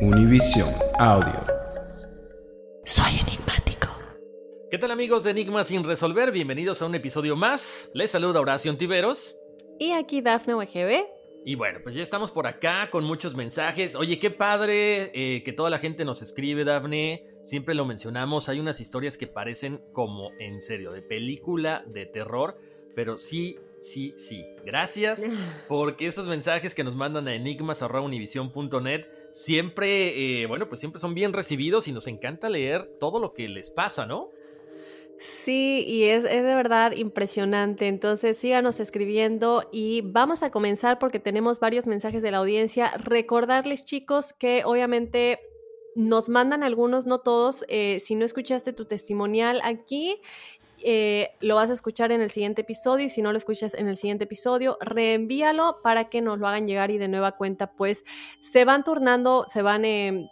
Univision Audio. Soy enigmático. ¿Qué tal amigos de Enigma sin resolver? Bienvenidos a un episodio más. Les saluda Horacio Tiveros. Y aquí Dafne UGB. Y bueno, pues ya estamos por acá con muchos mensajes. Oye, qué padre eh, que toda la gente nos escribe, Dafne. Siempre lo mencionamos, hay unas historias que parecen como en serio, de película de terror. Pero sí, sí, sí. Gracias porque esos mensajes que nos mandan a enigmas.univision.net siempre, eh, bueno, pues siempre son bien recibidos y nos encanta leer todo lo que les pasa, ¿no? Sí, y es, es, de verdad impresionante. Entonces síganos escribiendo y vamos a comenzar porque tenemos varios mensajes de la audiencia. Recordarles chicos que obviamente nos mandan algunos, no todos. Eh, si no escuchaste tu testimonial aquí, eh, lo vas a escuchar en el siguiente episodio y si no lo escuchas en el siguiente episodio, reenvíalo para que nos lo hagan llegar y de nueva cuenta pues se van turnando, se van eh,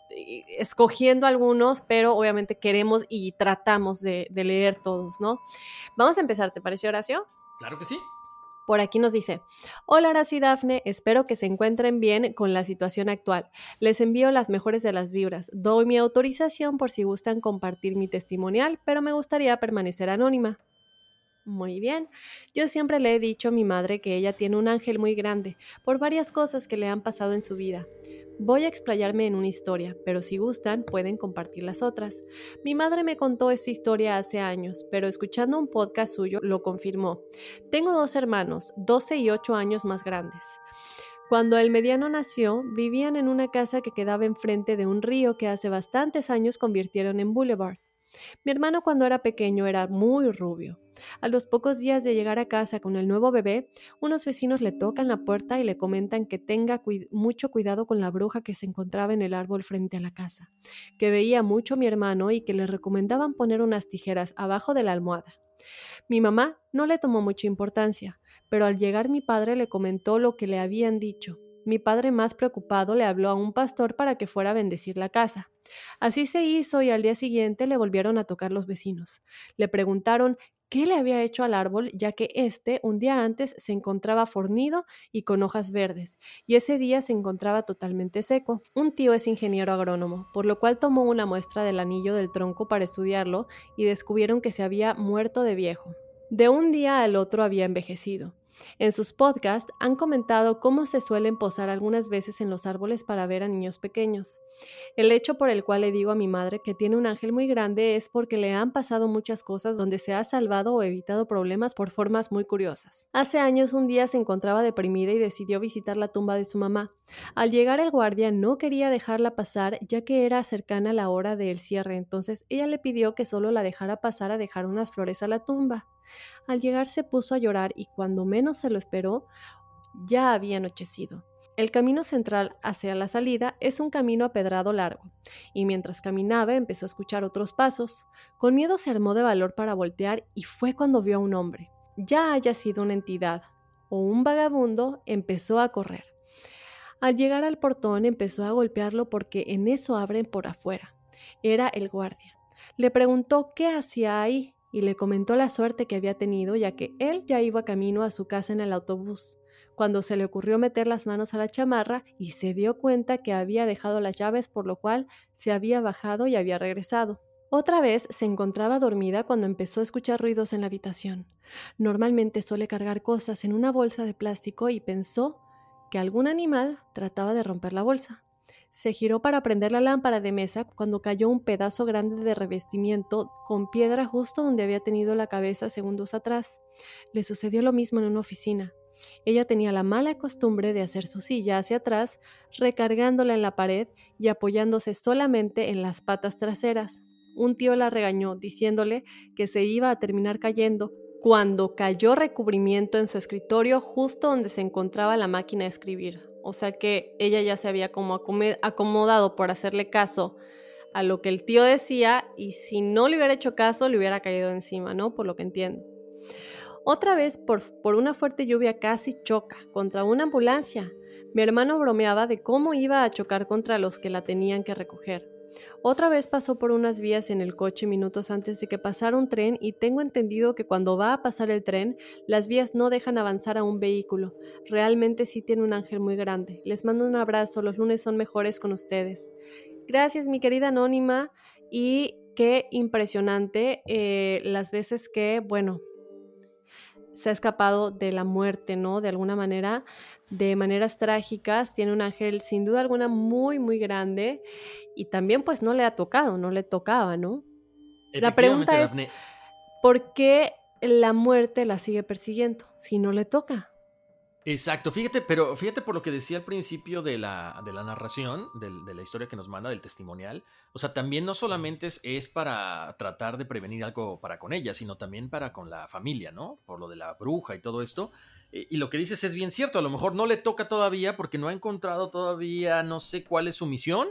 escogiendo algunos, pero obviamente queremos y tratamos de, de leer todos, ¿no? Vamos a empezar, ¿te parece Horacio? Claro que sí. Por aquí nos dice, hola Horacio y Dafne, espero que se encuentren bien con la situación actual. Les envío las mejores de las vibras. Doy mi autorización por si gustan compartir mi testimonial, pero me gustaría permanecer anónima. Muy bien. Yo siempre le he dicho a mi madre que ella tiene un ángel muy grande por varias cosas que le han pasado en su vida. Voy a explayarme en una historia, pero si gustan pueden compartir las otras. Mi madre me contó esta historia hace años, pero escuchando un podcast suyo lo confirmó. Tengo dos hermanos, 12 y 8 años más grandes. Cuando el mediano nació, vivían en una casa que quedaba enfrente de un río que hace bastantes años convirtieron en boulevard. Mi hermano cuando era pequeño era muy rubio. A los pocos días de llegar a casa con el nuevo bebé, unos vecinos le tocan la puerta y le comentan que tenga mucho cuidado con la bruja que se encontraba en el árbol frente a la casa, que veía mucho a mi hermano y que le recomendaban poner unas tijeras abajo de la almohada. Mi mamá no le tomó mucha importancia, pero al llegar mi padre le comentó lo que le habían dicho. Mi padre más preocupado le habló a un pastor para que fuera a bendecir la casa. Así se hizo y al día siguiente le volvieron a tocar los vecinos. Le preguntaron qué le había hecho al árbol, ya que éste un día antes se encontraba fornido y con hojas verdes, y ese día se encontraba totalmente seco. Un tío es ingeniero agrónomo, por lo cual tomó una muestra del anillo del tronco para estudiarlo y descubrieron que se había muerto de viejo. De un día al otro había envejecido. En sus podcasts han comentado cómo se suelen posar algunas veces en los árboles para ver a niños pequeños. El hecho por el cual le digo a mi madre que tiene un ángel muy grande es porque le han pasado muchas cosas donde se ha salvado o evitado problemas por formas muy curiosas. Hace años un día se encontraba deprimida y decidió visitar la tumba de su mamá. Al llegar el guardia no quería dejarla pasar ya que era cercana la hora del cierre, entonces ella le pidió que solo la dejara pasar a dejar unas flores a la tumba. Al llegar se puso a llorar y cuando menos se lo esperó, ya había anochecido. El camino central hacia la salida es un camino apedrado largo, y mientras caminaba empezó a escuchar otros pasos. Con miedo se armó de valor para voltear y fue cuando vio a un hombre. Ya haya sido una entidad o un vagabundo, empezó a correr. Al llegar al portón empezó a golpearlo porque en eso abren por afuera. Era el guardia. Le preguntó qué hacía ahí y le comentó la suerte que había tenido ya que él ya iba camino a su casa en el autobús cuando se le ocurrió meter las manos a la chamarra y se dio cuenta que había dejado las llaves por lo cual se había bajado y había regresado. Otra vez se encontraba dormida cuando empezó a escuchar ruidos en la habitación. Normalmente suele cargar cosas en una bolsa de plástico y pensó que algún animal trataba de romper la bolsa. Se giró para prender la lámpara de mesa cuando cayó un pedazo grande de revestimiento con piedra justo donde había tenido la cabeza segundos atrás. Le sucedió lo mismo en una oficina. Ella tenía la mala costumbre de hacer su silla hacia atrás, recargándola en la pared y apoyándose solamente en las patas traseras. Un tío la regañó, diciéndole que se iba a terminar cayendo, cuando cayó recubrimiento en su escritorio justo donde se encontraba la máquina de escribir. O sea que ella ya se había como acomodado por hacerle caso a lo que el tío decía y si no le hubiera hecho caso le hubiera caído encima, ¿no? Por lo que entiendo. Otra vez, por, por una fuerte lluvia, casi choca contra una ambulancia. Mi hermano bromeaba de cómo iba a chocar contra los que la tenían que recoger. Otra vez pasó por unas vías en el coche minutos antes de que pasara un tren y tengo entendido que cuando va a pasar el tren, las vías no dejan avanzar a un vehículo. Realmente sí tiene un ángel muy grande. Les mando un abrazo, los lunes son mejores con ustedes. Gracias mi querida anónima y qué impresionante eh, las veces que, bueno, se ha escapado de la muerte, ¿no? De alguna manera, de maneras trágicas. Tiene un ángel sin duda alguna muy, muy grande y también pues no le ha tocado, no le tocaba, ¿no? La pregunta es, ¿por qué la muerte la sigue persiguiendo si no le toca? Exacto, fíjate, pero fíjate por lo que decía al principio de la, de la narración, de, la historia que nos manda, del testimonial. O sea, también no solamente es, para tratar de prevenir algo para con ella, sino también para con la familia, ¿no? Por lo de la bruja y todo esto. Y, y lo que dices es bien cierto, a lo mejor no le toca todavía porque no ha encontrado todavía, no sé cuál es su misión,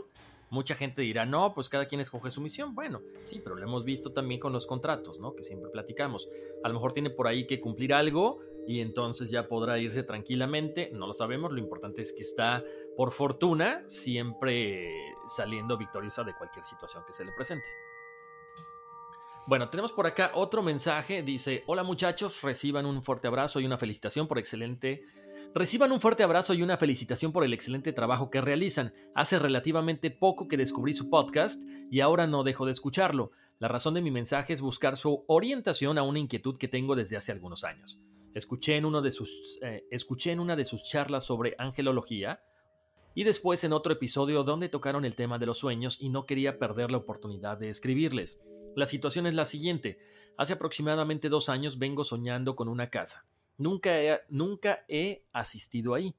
Mucha gente dirá, no, pues cada quien escoge su misión. Bueno, sí, pero lo hemos visto también con los contratos, ¿no? Que siempre platicamos. A lo mejor tiene por ahí que cumplir algo y entonces ya podrá irse tranquilamente. No lo sabemos, lo importante es que está, por fortuna, siempre saliendo victoriosa de cualquier situación que se le presente. Bueno, tenemos por acá otro mensaje. Dice, hola muchachos, reciban un fuerte abrazo y una felicitación por excelente Reciban un fuerte abrazo y una felicitación por el excelente trabajo que realizan. Hace relativamente poco que descubrí su podcast y ahora no dejo de escucharlo. La razón de mi mensaje es buscar su orientación a una inquietud que tengo desde hace algunos años. Escuché en, eh, una de sus charlas sobre angelología y después en otro episodio donde tocaron el tema de los sueños y no quería perder la oportunidad de escribirles. La situación es la siguiente. Hace aproximadamente dos años vengo soñando con una casa. Nunca he, asistido ahí,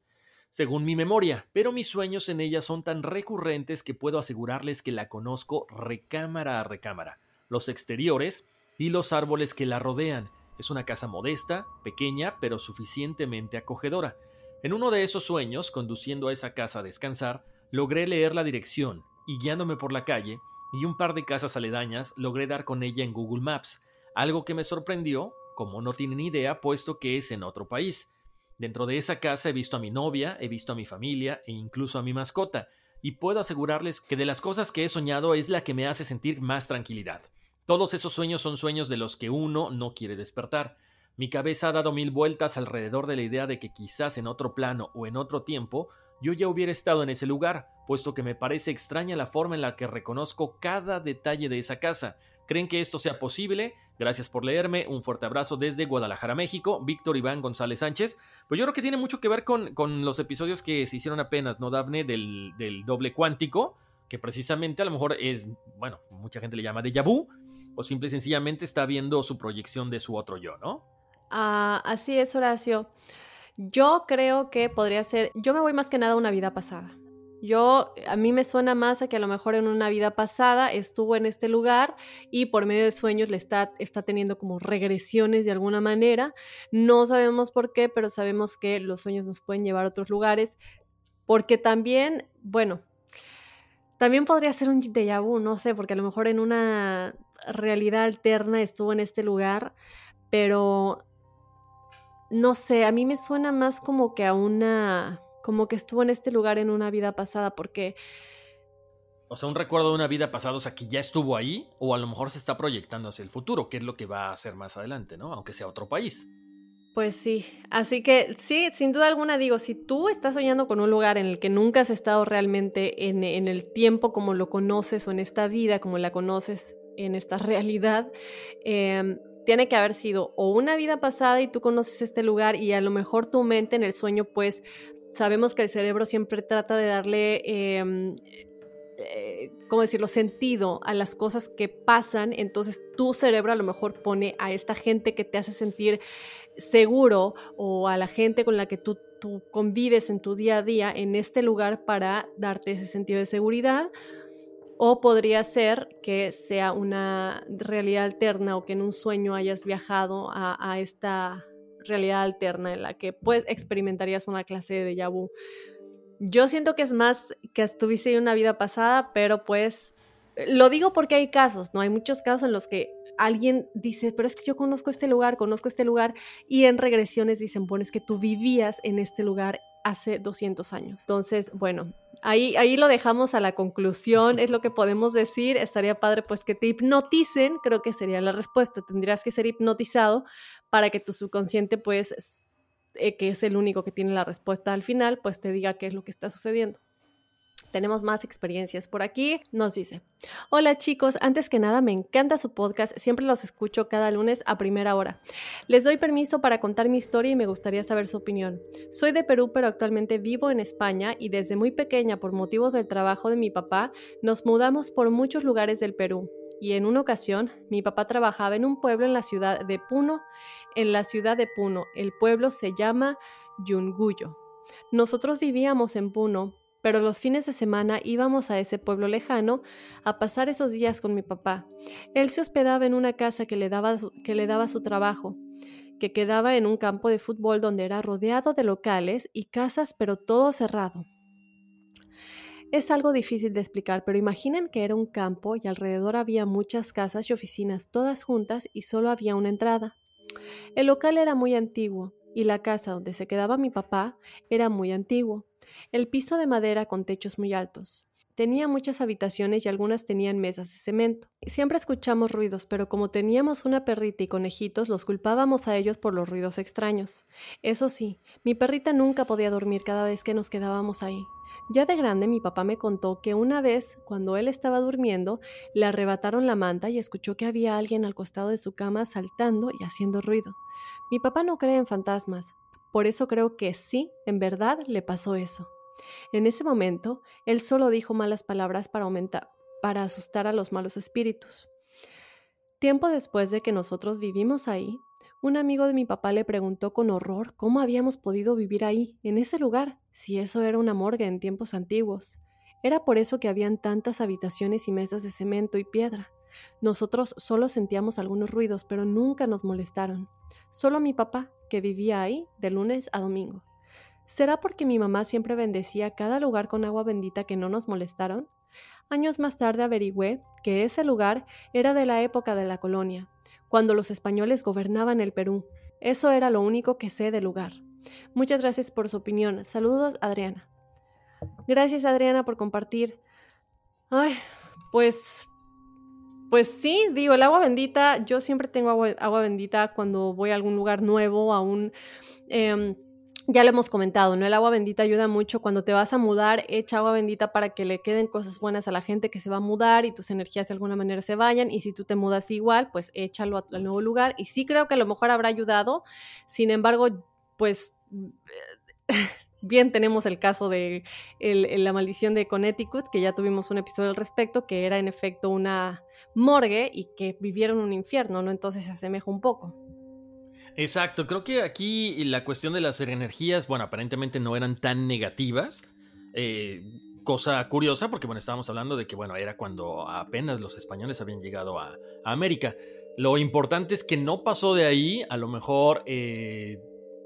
según mi memoria, pero mis sueños en ella son tan recurrentes que puedo asegurarles que la conozco recámara a recámara, los exteriores y los árboles que la rodean. Es una casa modesta, pequeña, pero suficientemente acogedora. En uno de esos sueños, conduciendo a esa casa a descansar, logré leer la dirección y guiándome por la calle y un par de casas aledañas, logré dar con ella en Google Maps, algo que me sorprendió como no tienen idea, puesto que es en otro país. Dentro de esa casa he visto a mi novia, he visto a mi familia e incluso a mi mascota, y puedo asegurarles que de las cosas que he soñado es la que me hace sentir más tranquilidad. Todos esos sueños son sueños de los que uno no quiere despertar. Mi cabeza ha dado mil vueltas alrededor de la idea de que quizás en otro plano o en otro tiempo yo ya hubiera estado en ese lugar, puesto que me parece extraña la forma en la que reconozco cada detalle de esa casa, ¿Creen que esto sea posible? Gracias por leerme. Un fuerte abrazo desde Guadalajara, México. Víctor Iván González Sánchez. Pues yo creo que tiene mucho que ver con, con los episodios que se hicieron apenas, ¿no, Dafne? Del, doble cuántico, que precisamente a lo mejor es, bueno, mucha gente le llama de vu, o simple y sencillamente está viendo su proyección de su otro yo, ¿no? Ah, así es, Horacio. Yo creo que podría ser, yo me voy más que nada a una vida pasada. Yo, a mí me suena más a que a lo mejor en una vida pasada estuvo en este lugar y por medio de sueños le está, está teniendo como regresiones de alguna manera. No sabemos por qué, pero sabemos que los sueños nos pueden llevar a otros lugares. porque también, bueno, también podría ser un déjà vu, no sé, porque a lo mejor en una realidad alterna estuvo en este lugar, pero no sé, a mí me suena más como que a una, como que estuvo en este lugar en una vida pasada, porque... O sea, un recuerdo de una vida pasada, o sea, que ya estuvo ahí, o a lo mejor se está proyectando hacia el futuro, que es lo que va a hacer más adelante, ¿no? Aunque sea otro país. Pues sí, así que sí, sin duda alguna digo, si tú estás soñando con un lugar en el que nunca has estado realmente en, en el tiempo como lo conoces o en esta vida como la conoces en esta realidad, eh, tiene que haber sido o una vida pasada y tú conoces este lugar y a lo mejor tu mente en el sueño, pues sabemos que el cerebro siempre trata de darle, eh, eh, ¿cómo decirlo?, sentido a las cosas que pasan, entonces tu cerebro a lo mejor pone a esta gente que te hace sentir seguro o a la gente con la que tú, tú convives en tu día a día en este lugar para darte ese sentido de seguridad o podría ser que sea una realidad alterna o que en un sueño hayas viajado a, esta realidad alterna en la que pues experimentarías una clase de déjà vu. Yo siento que es más que estuviste en una vida pasada, pero pues lo digo porque hay casos, ¿no? Hay muchos casos en los que alguien dice, pero es que yo conozco este lugar, conozco este lugar, y en regresiones dicen, bueno, es que tú vivías en este lugar hace 200 años. Entonces, bueno, ahí, ahí lo dejamos a la conclusión, es lo que podemos decir. Estaría padre pues que te hipnoticen, creo que sería la respuesta. Tendrías que ser hipnotizado para que tu subconsciente pues, eh, que es el único que tiene la respuesta al final, pues te diga qué es lo que está sucediendo. Tenemos más experiencias por aquí. Nos dice, hola chicos, antes que nada me encanta su podcast, siempre los escucho cada lunes a primera hora. Les doy permiso para contar mi historia y me gustaría saber su opinión. Soy de Perú, pero actualmente vivo en España y desde muy pequeña, por motivos del trabajo de mi papá, nos mudamos por muchos lugares del Perú. Y en una ocasión, mi papá trabajaba en un pueblo en la ciudad de Puno. En la ciudad de Puno, el pueblo se llama Yunguyo. Nosotros vivíamos en Puno, pero los fines de semana íbamos a ese pueblo lejano a pasar esos días con mi papá. Él se hospedaba en una casa que le daba, que le daba su trabajo, que quedaba en un campo de fútbol donde era rodeado de locales y casas, pero todo cerrado. Es algo difícil de explicar, pero imaginen que era un campo y alrededor había muchas casas y oficinas todas juntas y solo había una entrada. El local era muy antiguo y la casa donde se quedaba mi papá era muy antiguo. El piso de madera con techos muy altos. Tenía muchas habitaciones y algunas tenían mesas de cemento. Siempre escuchamos ruidos, pero como teníamos una perrita y conejitos, los culpábamos a ellos por los ruidos extraños. Eso sí, mi perrita nunca podía dormir cada vez que nos quedábamos ahí. Ya de grande mi papá me contó que una vez, cuando él estaba durmiendo, le arrebataron la manta y escuchó que había alguien al costado de su cama saltando y haciendo ruido. Mi papá no cree en fantasmas, por eso creo que sí, en verdad le pasó eso. En ese momento, él solo dijo malas palabras para aumentar, para asustar a los malos espíritus. Tiempo después de que nosotros vivimos ahí, un amigo de mi papá le preguntó con horror cómo habíamos podido vivir ahí, en ese lugar, si eso era una morgue en tiempos antiguos. Era por eso que habían tantas habitaciones y mesas de cemento y piedra. Nosotros solo sentíamos algunos ruidos, pero nunca nos molestaron. Solo mi papá, que vivía ahí de lunes a domingo. ¿Será porque mi mamá siempre bendecía cada lugar con agua bendita que no nos molestaron? Años más tarde averigüé que ese lugar era de la época de la colonia, cuando los españoles gobernaban el Perú. Eso era lo único que sé del lugar. Muchas gracias por su opinión. Saludos, Adriana. Gracias, Adriana, por compartir. Ay, pues pues sí, digo, el agua bendita, yo siempre tengo agua, bendita cuando voy a algún lugar nuevo, a un... Em, ya lo hemos comentado, ¿no? El agua bendita ayuda mucho. Cuando te vas a mudar, echa agua bendita para que le queden cosas buenas a la gente que se va a mudar y tus energías de alguna manera se vayan. Y si tú te mudas igual, pues échalo al nuevo lugar. Y sí creo que a lo mejor habrá ayudado. Sin embargo, pues Bien tenemos el caso de la maldición de Connecticut, que ya tuvimos un episodio al respecto, que era en efecto una morgue y que vivieron un infierno, ¿no? Entonces se asemeja un poco. Exacto, creo que aquí la cuestión de las energías, bueno, aparentemente no eran tan negativas. Eh, cosa curiosa, porque bueno, estábamos hablando de que, bueno, era cuando apenas los españoles habían llegado a, América. Lo importante es que no pasó de ahí, a lo mejor... Eh,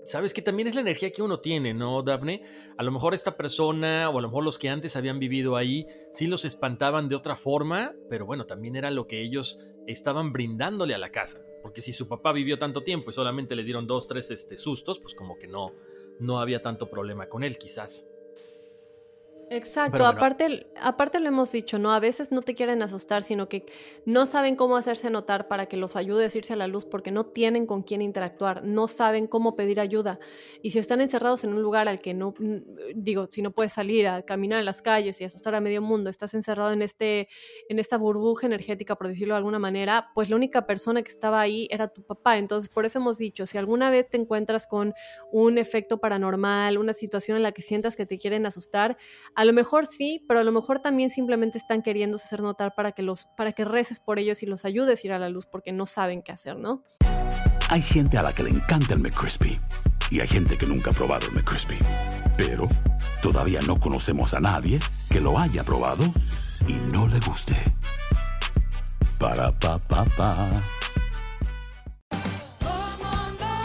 sabes que también es la energía que uno tiene, ¿no, Daphne? A lo mejor esta persona o a lo mejor los que antes habían vivido ahí sí los espantaban de otra forma, pero bueno, también era lo que ellos estaban brindándole a la casa. Porque si su papá vivió tanto tiempo y solamente le dieron dos, tres este, sustos, pues como que no, no había tanto problema con él, quizás. Exacto, aparte, aparte lo hemos dicho, ¿no? A veces no te quieren asustar, sino que no saben cómo hacerse notar para que los ayudes a irse a la luz porque no tienen con quién interactuar, no saben cómo pedir ayuda. Y si están encerrados en un lugar al que no, digo, si no puedes salir a caminar en las calles y asustar a medio mundo, estás encerrado en, este, en esta burbuja energética, por decirlo de alguna manera, pues la única persona que estaba ahí era tu papá. Entonces, por eso hemos dicho, si alguna vez te encuentras con un efecto paranormal, una situación en la que sientas que te quieren asustar, a lo mejor sí, pero a lo mejor también simplemente están queriendo hacer notar para que los para que reces por ellos y los ayudes a ir a la luz porque no saben qué hacer, ¿no? Hay gente a la que le encanta el McCrispy y hay gente que nunca ha probado el McCrispy. Pero todavía no conocemos a nadie que lo haya probado y no le guste. Para pa pa pa.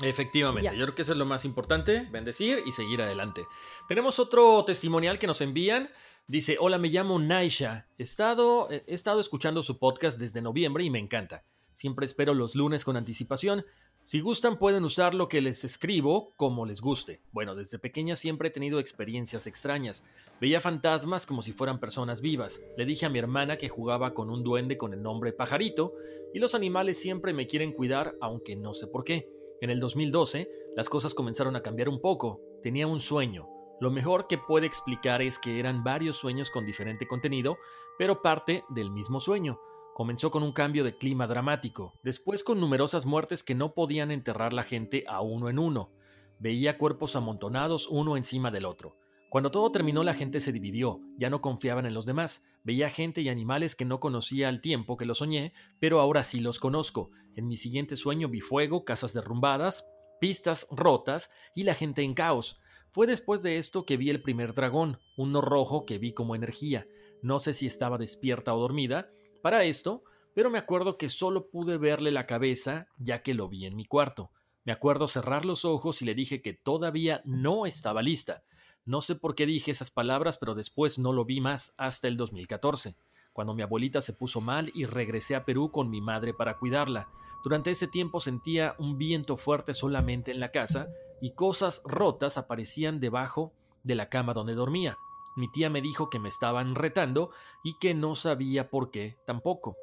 Efectivamente, yo creo que eso es lo más importante, bendecir y seguir adelante. Tenemos otro testimonial que nos envían. Dice, hola, me llamo Naisha. He estado, he estado escuchando su podcast desde noviembre y me encanta. Siempre espero los lunes con anticipación. Si gustan pueden usar lo que les escribo como les guste. Bueno, desde pequeña siempre he tenido experiencias extrañas. Veía fantasmas como si fueran personas vivas. Le dije a mi hermana que jugaba con un duende con el nombre Pajarito y los animales siempre me quieren cuidar aunque no sé por qué. En el 2012, las cosas comenzaron a cambiar un poco. Tenía un sueño. Lo mejor que puede explicar es que eran varios sueños con diferente contenido, pero parte del mismo sueño. Comenzó con un cambio de clima dramático, después con numerosas muertes que no podían enterrar la gente a uno en uno. Veía cuerpos amontonados uno encima del otro. Cuando todo terminó la gente se dividió, ya no confiaban en los demás, veía gente y animales que no conocía al tiempo que lo soñé, pero ahora sí los conozco. En mi siguiente sueño vi fuego, casas derrumbadas, pistas rotas y la gente en caos. Fue después de esto que vi el primer dragón, uno rojo que vi como energía. No sé si estaba despierta o dormida para esto, pero me acuerdo que solo pude verle la cabeza ya que lo vi en mi cuarto. Me acuerdo cerrar los ojos y le dije que todavía no estaba lista. No sé por qué dije esas palabras, pero después no lo vi más hasta el 2014, cuando mi abuelita se puso mal y regresé a Perú con mi madre para cuidarla. Durante ese tiempo sentía un viento fuerte solamente en la casa y cosas rotas aparecían debajo de la cama donde dormía. Mi tía me dijo que me estaban retando y que no sabía por qué tampoco.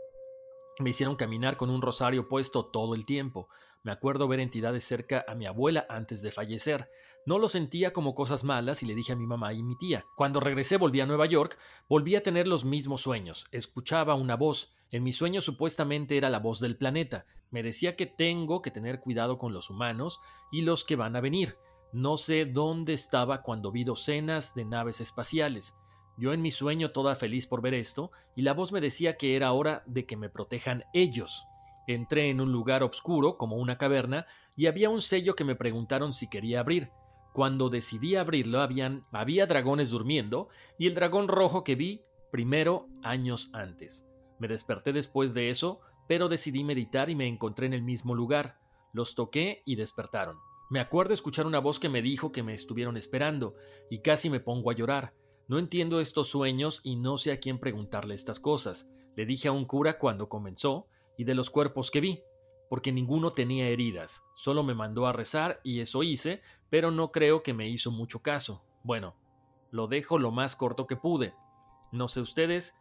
Me hicieron caminar con un rosario puesto todo el tiempo. Me acuerdo ver entidades cerca a mi abuela antes de fallecer. No lo sentía como cosas malas y le dije a mi mamá y mi tía. Cuando regresé volví a Nueva York, volví a tener los mismos sueños. Escuchaba una voz. En mi sueño supuestamente era la voz del planeta. Me decía que tengo que tener cuidado con los humanos y los que van a venir. No sé dónde estaba cuando vi docenas de naves espaciales. Yo en mi sueño toda feliz por ver esto, y la voz me decía que era hora de que me protejan ellos. Entré en un lugar oscuro, como una caverna, y había un sello que me preguntaron si quería abrir. Cuando decidí abrirlo habían, había dragones durmiendo y el dragón rojo que vi primero años antes. Me desperté después de eso, pero decidí meditar y me encontré en el mismo lugar. Los toqué y despertaron. Me acuerdo escuchar una voz que me dijo que me estuvieron esperando, y casi me pongo a llorar. No entiendo estos sueños y no sé a quién preguntarle estas cosas. Le dije a un cura cuando comenzó, y de los cuerpos que vi, porque ninguno tenía heridas. Solo me mandó a rezar y eso hice, pero no creo que me hizo mucho caso. Bueno, lo dejo lo más corto que pude. No sé ustedes,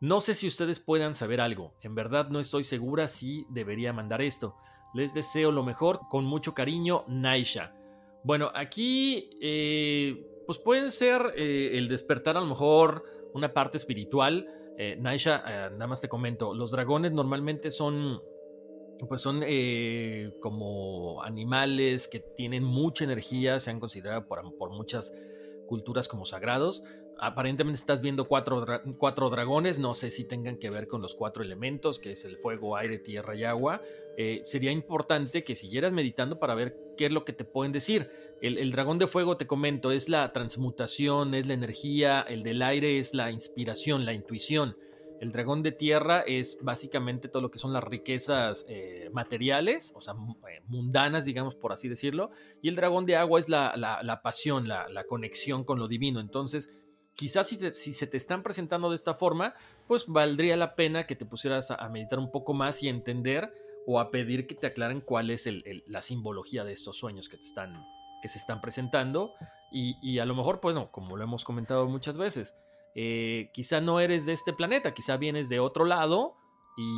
no sé si ustedes puedan saber algo. En verdad no estoy segura si debería mandar esto. Les deseo lo mejor, con mucho cariño, Naisha. Bueno, aquí, eh, pues pueden ser eh, el despertar a lo mejor una parte espiritual. Eh, Naisha, nada más te comento, los dragones normalmente son, pues son como animales que tienen mucha energía, se han considerado por, por muchas culturas como sagrados aparentemente estás viendo cuatro, cuatro, dragones, no sé si tengan que ver con los cuatro elementos, que es el fuego, aire, tierra y agua. Eh, sería importante que siguieras meditando para ver qué es lo que te pueden decir. El, el, dragón de fuego, te comento, es la transmutación, es la energía, el del aire es la inspiración, la intuición. El dragón de tierra es básicamente todo lo que son las riquezas eh, materiales, o sea, eh, mundanas, digamos, por así decirlo. Y el dragón de agua es la, pasión, la, la, conexión con lo divino. Entonces, quizás si, se te están presentando de esta forma, pues valdría la pena que te pusieras a, meditar un poco más y entender o a pedir que te aclaren cuál es la simbología de estos sueños que te están que se están presentando y, a lo mejor pues no, como lo hemos comentado muchas veces, eh, quizá no eres de este planeta, quizá vienes de otro lado y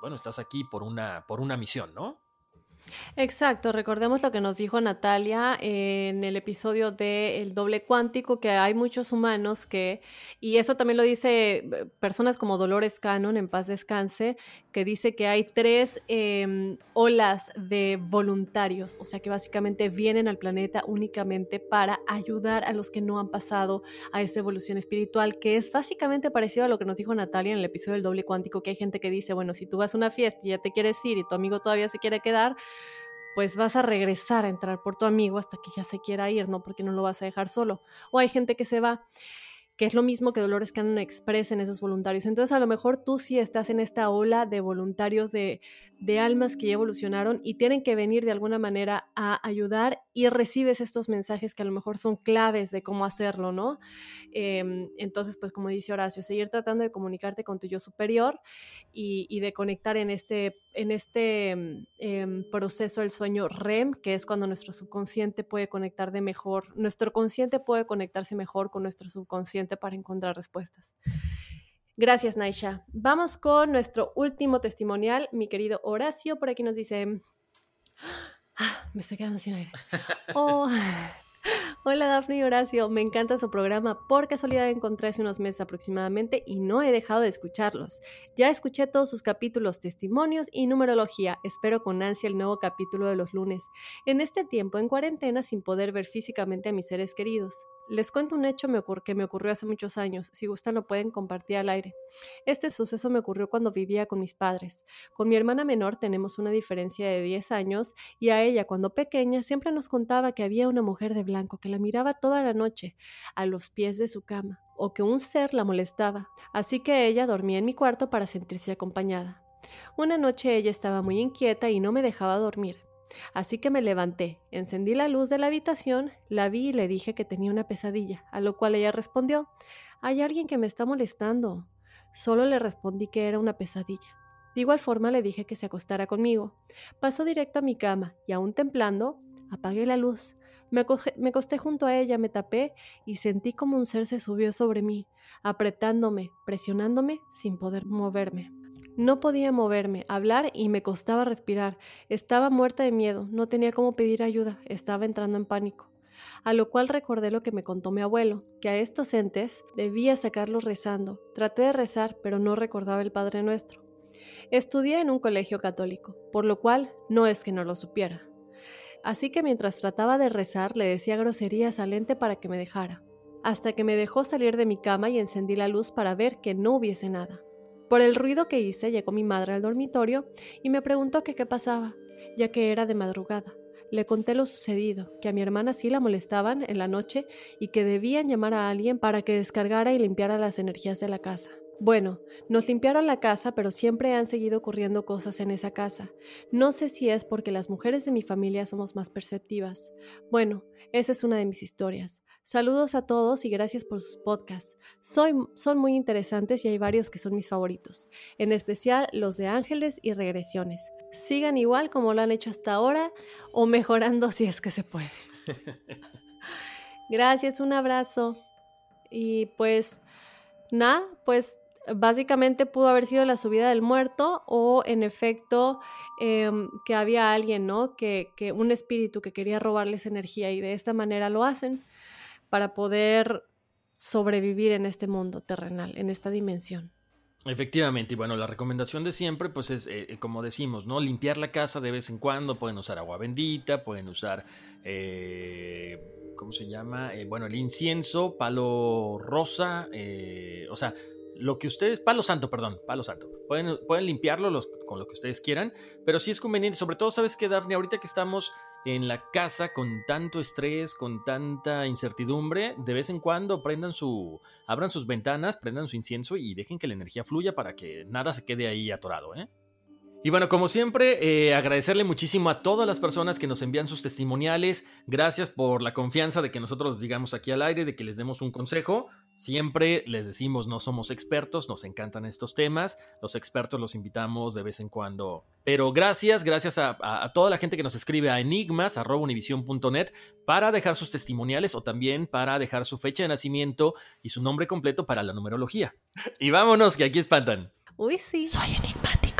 bueno, estás aquí por una, por una misión, ¿no? Exacto, recordemos lo que nos dijo Natalia en el episodio de El doble cuántico, que hay muchos humanos que, y eso también lo dice eh, personas como Dolores Cannon, en paz descanse, que dice que hay tres em, olas de voluntarios, o sea que básicamente vienen al planeta únicamente para ayudar a los que no han pasado a esa evolución espiritual, que es básicamente parecido a lo que nos dijo Natalia en el episodio del doble cuántico, que hay gente que dice, bueno, si tú vas a una fiesta y ya te quieres ir y tu amigo todavía se quiere quedar, pues vas a regresar a entrar por tu amigo hasta que ya se quiera ir, ¿no? Porque no lo vas a dejar solo. O hay gente que se va que es lo mismo que Dolores Cannon expresa en esos voluntarios. Entonces, a lo mejor tú sí estás en esta ola de voluntarios, de, de almas que ya evolucionaron y tienen que venir de alguna manera a ayudar y recibes estos mensajes que a lo mejor son claves de cómo hacerlo, ¿no? Em, entonces, pues como dice Horacio, seguir tratando de comunicarte con tu yo superior y, de conectar en este, en este em, proceso del sueño REM, que es cuando nuestro subconsciente puede conectar de mejor, nuestro consciente puede conectarse mejor con nuestro subconsciente para encontrar respuestas. Gracias, Naisha. Vamos con nuestro último testimonial. Mi querido Horacio, por aquí nos dice... Ah, me estoy quedando sin aire. Oh, Hola Dafne y Horacio, me encanta su programa. Por casualidad encontré hace unos meses aproximadamente y no he dejado de escucharlos. Ya escuché todos sus capítulos, testimonios y numerología. Espero con ansia el nuevo capítulo de los lunes. En este tiempo en cuarentena sin poder ver físicamente a mis seres queridos. Les cuento un hecho que me ocurrió hace muchos años. Si gustan lo pueden compartir al aire. Este suceso me ocurrió cuando vivía con mis padres. Con mi hermana menor tenemos una diferencia de 10 años y a ella cuando pequeña siempre nos contaba que había una mujer de blanco que la miraba toda la noche a los pies de su cama o que un ser la molestaba. Así que ella dormía en mi cuarto para sentirse acompañada. Una noche ella estaba muy inquieta y no me dejaba dormir. Así que me levanté, encendí la luz de la habitación, la vi y le dije que tenía una pesadilla, a lo cual ella respondió, hay alguien que me está molestando. Solo le respondí que era una pesadilla. De igual forma le dije que se acostara conmigo. Pasó directo a mi cama y aún templando, apagué la luz. Me, me acosté junto a ella, me tapé y sentí como un ser se subió sobre mí, apretándome, presionándome sin poder moverme. No podía moverme, hablar y me costaba respirar. Estaba muerta de miedo, no tenía cómo pedir ayuda, estaba entrando en pánico. A lo cual recordé lo que me contó mi abuelo, que a estos entes debía sacarlos rezando. Traté de rezar, pero no recordaba el Padre Nuestro. Estudié en un colegio católico, por lo cual no es que no lo supiera. Así que mientras trataba de rezar le decía groserías al ente para que me dejara, hasta que me dejó salir de mi cama y encendí la luz para ver que no hubiese nada. Por el ruido que hice llegó mi madre al dormitorio y me preguntó qué pasaba, ya que era de madrugada. Le conté lo sucedido, que a mi hermana sí la molestaban en la noche y que debían llamar a alguien para que descargara y limpiara las energías de la casa. Bueno, nos limpiaron la casa, pero siempre han seguido ocurriendo cosas en esa casa. No sé si es porque las mujeres de mi familia somos más perceptivas. Bueno, esa es una de mis historias. Saludos a todos y gracias por sus podcasts. son muy interesantes y hay varios que son mis favoritos, en especial los de ángeles y regresiones. Sigan igual como lo han hecho hasta ahora o mejorando si es que se puede. gracias, un abrazo. Y pues nada, pues básicamente pudo haber sido la subida del muerto o en efecto em, que había alguien, ¿no? Que, que, un espíritu que quería robarles energía y de esta manera lo hacen para poder sobrevivir en este mundo terrenal, en esta dimensión. Efectivamente, y bueno, la recomendación de siempre, pues es, eh, como decimos, ¿no? Limpiar la casa de vez en cuando, pueden usar agua bendita, pueden usar, eh, ¿cómo se llama? Eh, bueno, el incienso, palo rosa, o sea, lo que ustedes, palo santo, perdón, palo santo. Pueden, pueden limpiarlo con lo que ustedes quieran, pero sí es conveniente, sobre todo, ¿sabes qué, Daphne? Ahorita que estamos en la casa con tanto estrés, con tanta incertidumbre, de vez en cuando prendan su, abran sus ventanas, prendan su incienso y dejen que la energía fluya para que nada se quede ahí atorado, ¿eh? Y bueno, como siempre, eh, agradecerle muchísimo a todas las personas que nos envían sus testimoniales. Gracias por la confianza de que nosotros les digamos aquí al aire, de que les demos un consejo. Siempre les decimos, no somos expertos, nos encantan estos temas. Los expertos los invitamos de vez en cuando. Pero gracias, gracias a, toda la gente que nos escribe a enigmas.univision.net para dejar sus testimoniales o también para dejar su fecha de nacimiento y su nombre completo para la numerología. Y vámonos, que aquí espantan. Uy, sí. Soy enigmático.